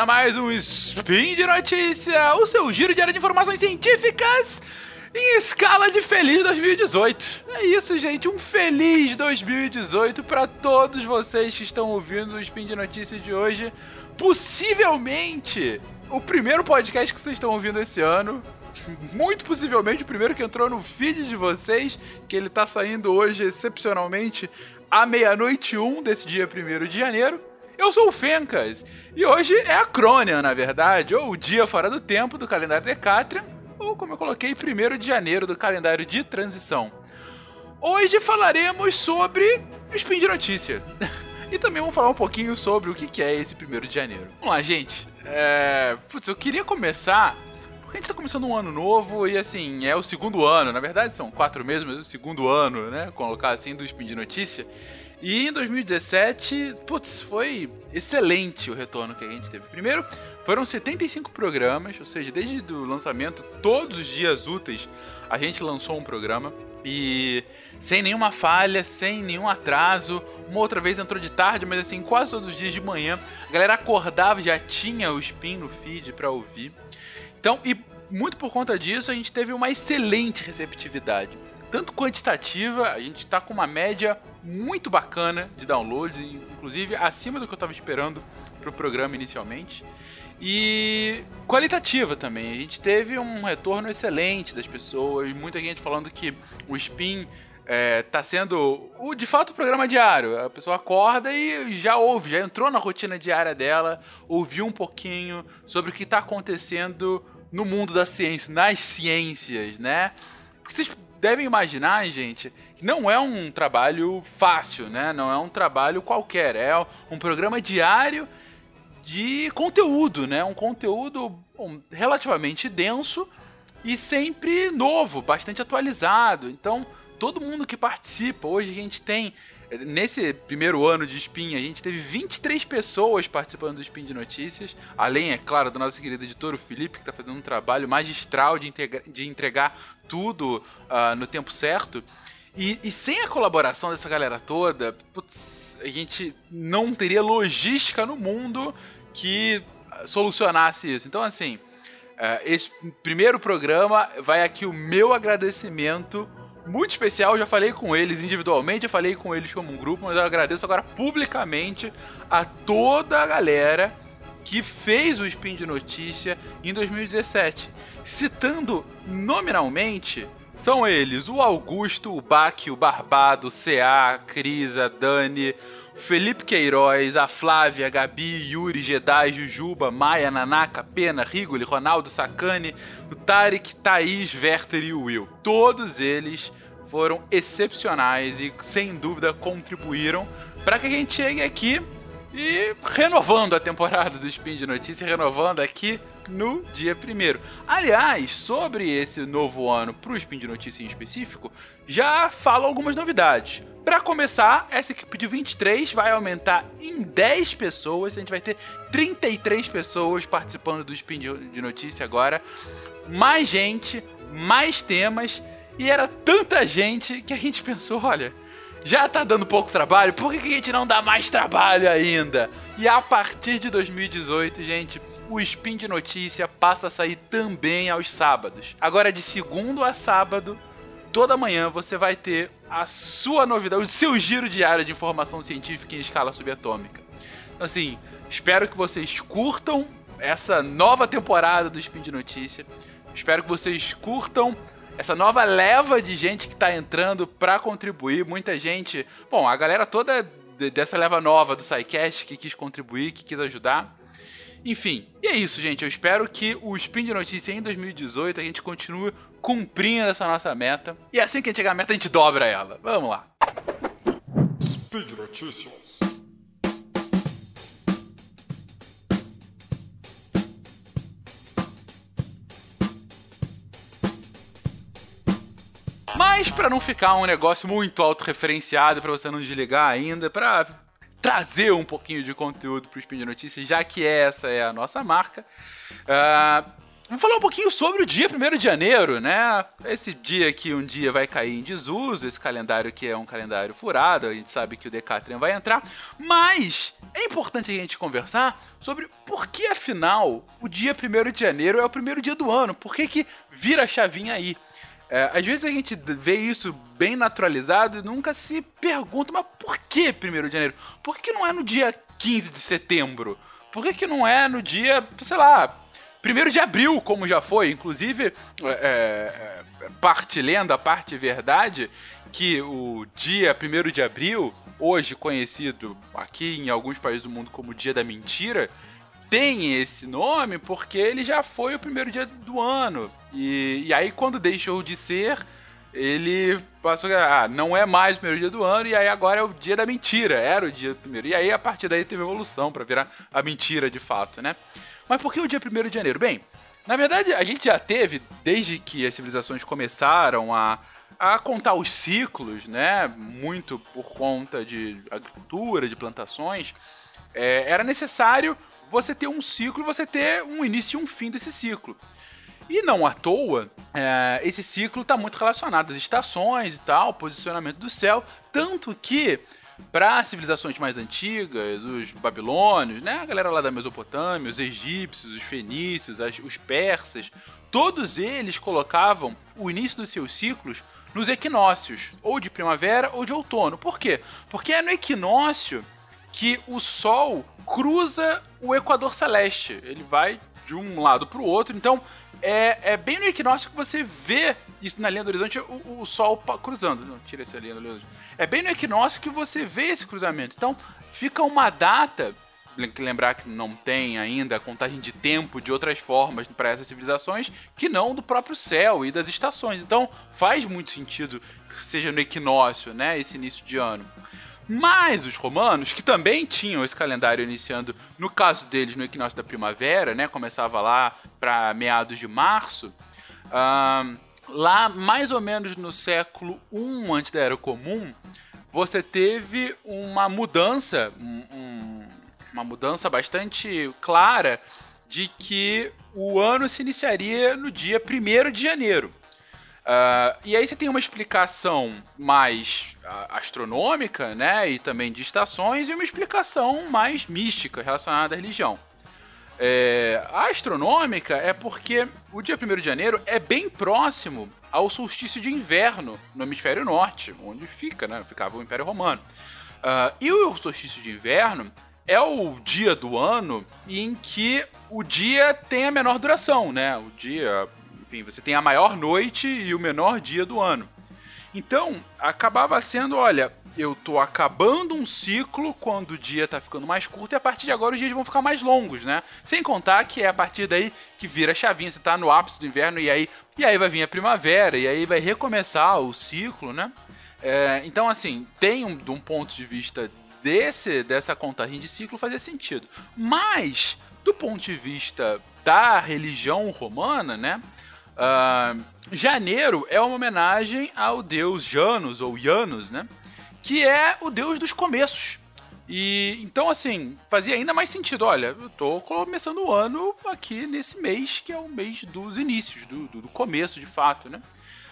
a mais um Spin de Notícia, o seu giro diário de informações científicas em escala de feliz 2018. É isso, gente, um feliz 2018 para todos vocês que estão ouvindo o Spin de Notícia de hoje. Possivelmente o primeiro podcast que vocês estão ouvindo esse ano. Muito possivelmente o primeiro que entrou no feed de vocês, que ele tá saindo hoje excepcionalmente à meia-noite 1 desse dia 1 de janeiro. Eu sou o Fencas, e hoje é a Crônia, na verdade, ou o dia fora do tempo do calendário Decatrian, ou como eu coloquei, 1 de janeiro do calendário de transição. Hoje falaremos sobre o Spin de Notícia. e também vamos falar um pouquinho sobre o que é esse 1 de janeiro. Vamos lá, gente. É... Putz, eu queria começar porque a gente tá começando um ano novo e assim, é o segundo ano, na verdade são quatro meses, mas é o segundo ano, né? Colocar assim do Spin de Notícia. E em 2017, putz, foi excelente o retorno que a gente teve. Primeiro, foram 75 programas, ou seja, desde o lançamento, todos os dias úteis, a gente lançou um programa. E sem nenhuma falha, sem nenhum atraso. Uma outra vez entrou de tarde, mas assim, quase todos os dias de manhã. A galera acordava, já tinha o spin no feed para ouvir. Então, e muito por conta disso, a gente teve uma excelente receptividade. Tanto quantitativa, a gente está com uma média muito bacana de downloads, inclusive acima do que eu estava esperando para o programa inicialmente. E qualitativa também. A gente teve um retorno excelente das pessoas, muita gente falando que o Spin é, tá sendo o, de fato o programa diário. A pessoa acorda e já ouve, já entrou na rotina diária dela, ouviu um pouquinho sobre o que está acontecendo no mundo da ciência, nas ciências, né? Porque vocês devem imaginar, gente, que não é um trabalho fácil, né? Não é um trabalho qualquer, é um programa diário de conteúdo, né? Um conteúdo relativamente denso e sempre novo, bastante atualizado. Então, todo mundo que participa, hoje a gente tem Nesse primeiro ano de Spin, a gente teve 23 pessoas participando do Spin de Notícias, além, é claro, do nosso querido editor, o Felipe, que está fazendo um trabalho magistral de, de entregar tudo uh, no tempo certo. E, e, sem a colaboração dessa galera toda, putz, a gente não teria logística no mundo que solucionasse isso. Então, assim, uh, esse primeiro programa vai aqui o meu agradecimento muito especial. já falei com eles individualmente, já falei com eles como um grupo, mas eu agradeço agora publicamente a toda a galera que fez o Spin de Notícia em 2017. Citando nominalmente, são eles o Augusto, o Baque, o Barbado, o CA, a Cris, a Dani, Felipe Queiroz, a Flávia, a Gabi, Yuri, Jedi, Jujuba, Maia, Nanaka, Pena, Rigoli, Ronaldo, Sacani, o Tarek, Thaís, Werther e o Will. Todos eles foram excepcionais e sem dúvida contribuíram para que a gente chegue aqui e renovando a temporada do Spin de Notícia, renovando aqui no dia primeiro. Aliás, sobre esse novo ano para o Spin de Notícia em específico, já falo algumas novidades. Para começar, essa equipe de 23 vai aumentar em 10 pessoas. A gente vai ter 33 pessoas participando do Spin de Notícia agora. Mais gente, mais temas e era tanta gente que a gente pensou, olha, já tá dando pouco trabalho, por que a gente não dá mais trabalho ainda? E a partir de 2018, gente, o Spin de Notícia passa a sair também aos sábados. Agora, de segundo a sábado, toda manhã você vai ter a sua novidade, o seu giro diário de informação científica em escala subatômica. Então, assim, espero que vocês curtam essa nova temporada do Spin de Notícia. Espero que vocês curtam essa nova leva de gente que tá entrando para contribuir, muita gente. Bom, a galera toda dessa leva nova do SciCast que quis contribuir, que quis ajudar. Enfim, e é isso, gente. Eu espero que o Spin de Notícia em 2018 a gente continue cumprindo essa nossa meta. E assim que a gente chegar à meta, a gente dobra ela. Vamos lá. Speed Notícias. Mas para não ficar um negócio muito autorreferenciado, para você não desligar ainda, para trazer um pouquinho de conteúdo para o Spin de Notícias, já que essa é a nossa marca, uh, Vamos falar um pouquinho sobre o dia 1 de janeiro, né? Esse dia que um dia vai cair em desuso, esse calendário que é um calendário furado, a gente sabe que o Decatrian vai entrar, mas é importante a gente conversar sobre por que, afinal, o dia 1 de janeiro é o primeiro dia do ano, por que, que vira a chavinha aí? É, às vezes a gente vê isso bem naturalizado e nunca se pergunta, mas por que 1 de janeiro? Por que não é no dia 15 de setembro? Por que, que não é no dia, sei lá, Primeiro de abril, como já foi, inclusive, é, é, é parte lenda, parte verdade, que o dia 1 de abril, hoje conhecido aqui em alguns países do mundo como Dia da Mentira, tem esse nome porque ele já foi o primeiro dia do ano. E, e aí, quando deixou de ser, ele passou. Ah, não é mais o primeiro dia do ano, e aí agora é o dia da mentira. Era o dia do primeiro. E aí, a partir daí, teve evolução para virar a mentira de fato, né? Mas por que o dia 1 de janeiro? Bem, na verdade, a gente já teve, desde que as civilizações começaram a, a contar os ciclos, né? Muito por conta de agricultura, de plantações, é, era necessário você ter um ciclo, você ter um início e um fim desse ciclo. E não à toa, é, esse ciclo está muito relacionado às estações e tal, posicionamento do céu, tanto que para civilizações mais antigas, os babilônios, né, a galera lá da Mesopotâmia, os egípcios, os fenícios, as, os persas, todos eles colocavam o início dos seus ciclos nos equinócios, ou de primavera ou de outono. Por quê? Porque é no equinócio que o Sol cruza o Equador Celeste. Ele vai de um lado para o outro. Então, é, é bem no equinócio que você vê isso na linha do horizonte, o, o Sol cruzando. Não, tira essa linha do horizonte. É bem no equinócio que você vê esse cruzamento. Então, fica uma data lembrar que não tem ainda contagem de tempo de outras formas para essas civilizações que não do próprio céu e das estações. Então faz muito sentido que seja no equinócio, né, esse início de ano. Mas os romanos, que também tinham esse calendário iniciando, no caso deles, no equinócio da primavera, né? Começava lá para meados de março. Uh, lá, mais ou menos no século I antes da Era Comum, você teve uma mudança, um, um, uma mudança bastante clara de que o ano se iniciaria no dia 1 de janeiro. Uh, e aí você tem uma explicação mais uh, astronômica, né, e também de estações, e uma explicação mais mística relacionada à religião. É, a astronômica é porque o dia 1 de janeiro é bem próximo ao solstício de inverno no hemisfério norte, onde fica, né, ficava o Império Romano. Uh, e o solstício de inverno é o dia do ano em que o dia tem a menor duração, né? O dia enfim, você tem a maior noite e o menor dia do ano. Então, acabava sendo, olha, eu tô acabando um ciclo quando o dia tá ficando mais curto e a partir de agora os dias vão ficar mais longos, né? Sem contar que é a partir daí que vira a chavinha, você tá no ápice do inverno e aí, e aí vai vir a primavera e aí vai recomeçar o ciclo, né? É, então, assim, tem um, de um ponto de vista desse dessa contagem de ciclo fazer sentido. Mas, do ponto de vista da religião romana, né? Uh, janeiro é uma homenagem ao deus Janus, ou Janus, né? Que é o deus dos começos. E então, assim, fazia ainda mais sentido. Olha, eu tô começando o ano aqui nesse mês, que é o mês dos inícios, do, do, do começo de fato, né?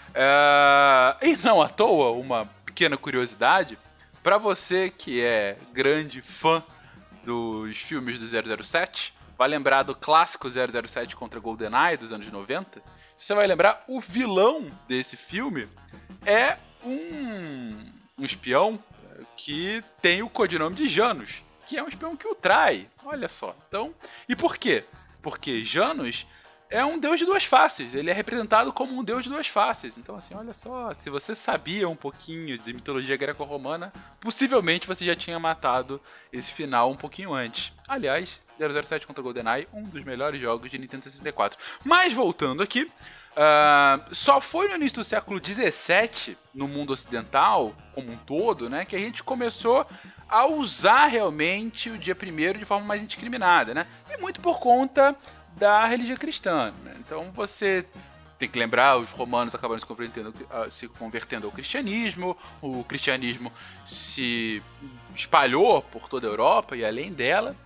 Uh, e não à toa, uma pequena curiosidade, para você que é grande fã dos filmes do 007, vai lembrar do clássico 007 contra GoldenEye dos anos 90 você vai lembrar, o vilão desse filme é um, um espião que tem o codinome de Janus, que é um espião que o trai. Olha só. Então, e por quê? Porque Janus é um deus de duas faces. Ele é representado como um deus de duas faces. Então, assim, olha só, se você sabia um pouquinho de mitologia greco-romana, possivelmente você já tinha matado esse final um pouquinho antes. Aliás, 007 contra GoldenEye, um dos melhores jogos de Nintendo 64. Mas voltando aqui, uh, só foi no início do século 17, no mundo ocidental como um todo, né, que a gente começou a usar realmente o dia primeiro de forma mais indiscriminada, né? E muito por conta da religião cristã. Né? Então você tem que lembrar, os romanos acabaram se convertendo, ah, se convertendo ao cristianismo, o cristianismo se espalhou por toda a Europa e além dela.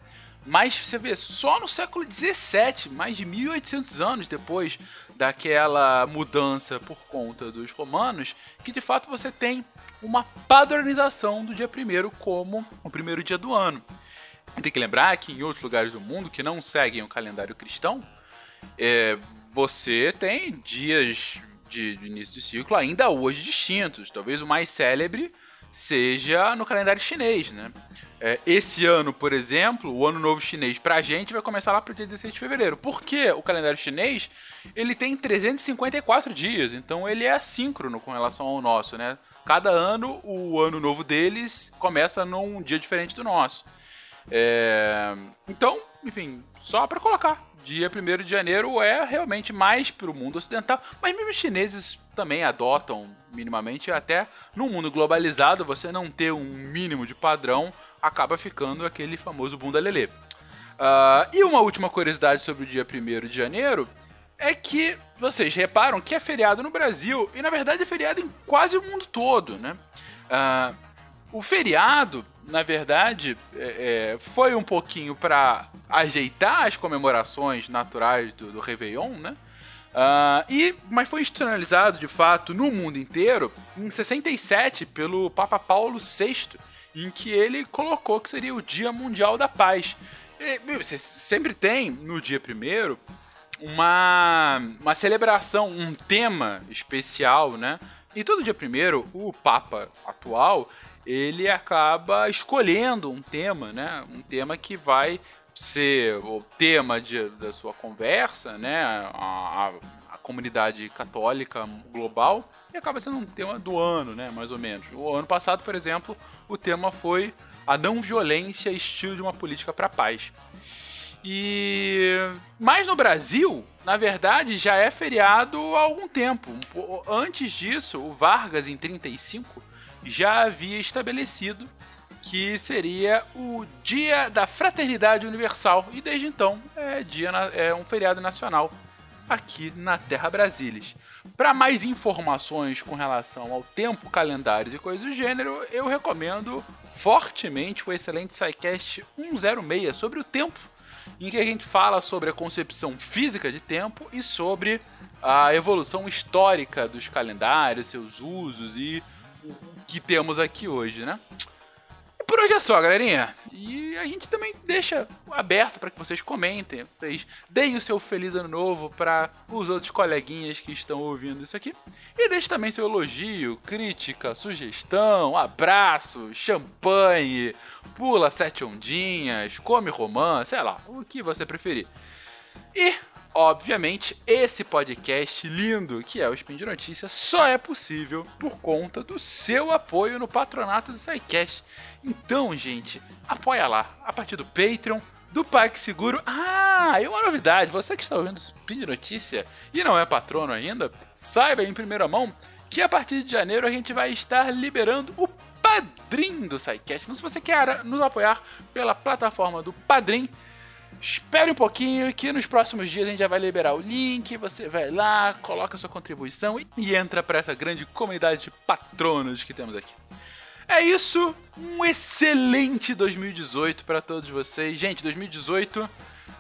Mas você vê, só no século XVII, mais de 1800 anos depois daquela mudança por conta dos romanos, que de fato você tem uma padronização do dia primeiro como o primeiro dia do ano. Tem que lembrar que em outros lugares do mundo que não seguem o calendário cristão, é, você tem dias de, de início de ciclo ainda hoje distintos. Talvez o mais célebre seja no calendário chinês, né? É, esse ano, por exemplo, o ano novo chinês pra gente vai começar lá pro dia 16 de fevereiro. Porque o calendário chinês, ele tem 354 dias, então ele é assíncrono com relação ao nosso, né? Cada ano, o ano novo deles começa num dia diferente do nosso. É... Então, enfim, só para colocar. Dia 1 de janeiro é realmente mais para o mundo ocidental, mas mesmo os chineses também adotam minimamente, até no mundo globalizado, você não ter um mínimo de padrão acaba ficando aquele famoso bunda lelê. Uh, e uma última curiosidade sobre o dia 1 de janeiro é que vocês reparam que é feriado no Brasil e na verdade é feriado em quase o mundo todo, né? Uh, o feriado, na verdade, é, é, foi um pouquinho para ajeitar as comemorações naturais do, do Réveillon, né? Uh, e, mas foi institucionalizado de fato no mundo inteiro em 67 pelo Papa Paulo VI, em que ele colocou que seria o Dia Mundial da Paz. E, você sempre tem no dia primeiro uma, uma celebração, um tema especial, né? E todo dia primeiro, o Papa atual ele acaba escolhendo um tema, né? Um tema que vai ser o tema de, da sua conversa, né? A, a, a, comunidade católica global e acaba sendo um tema do ano, né? Mais ou menos. O ano passado, por exemplo, o tema foi a não violência, estilo de uma política para paz. E mas no Brasil, na verdade, já é feriado há algum tempo. Antes disso, o Vargas em 35 já havia estabelecido que seria o Dia da Fraternidade Universal e desde então é dia é um feriado nacional aqui na Terra Brasilis. Para mais informações com relação ao tempo, calendários e coisas do gênero, eu recomendo fortemente o excelente SciCast 106 sobre o tempo, em que a gente fala sobre a concepção física de tempo e sobre a evolução histórica dos calendários, seus usos e que temos aqui hoje, né? Por hoje é só, galerinha. E a gente também deixa aberto para que vocês comentem, vocês deem o seu feliz ano novo para os outros coleguinhas que estão ouvindo isso aqui. E deixe também seu elogio, crítica, sugestão, abraço, champanhe, pula sete ondinhas, come romã, sei lá, o que você preferir. E Obviamente, esse podcast lindo que é o Spin de Notícias só é possível por conta do seu apoio no patronato do SciCast. Então, gente, apoia lá, a partir do Patreon, do Parque Seguro. Ah, e uma novidade, você que está ouvindo Spin de Notícia e não é patrono ainda, saiba em primeira mão que a partir de janeiro a gente vai estar liberando o Padrim do SciCast. Então, se você quer nos apoiar pela plataforma do Padrim, Espere um pouquinho que nos próximos dias a gente já vai liberar o link, você vai lá, coloca sua contribuição e entra para essa grande comunidade de patronos que temos aqui. É isso, um excelente 2018 para todos vocês. Gente, 2018,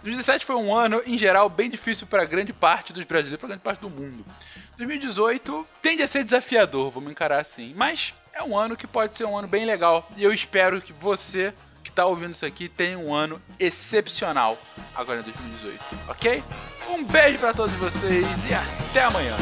2017 foi um ano em geral bem difícil para grande parte dos brasileiros, para grande parte do mundo. 2018 tende a ser desafiador, vamos encarar assim, mas é um ano que pode ser um ano bem legal e eu espero que você que está ouvindo isso aqui tenha um ano excepcional agora em 2018, ok? Um beijo para todos vocês e até amanhã.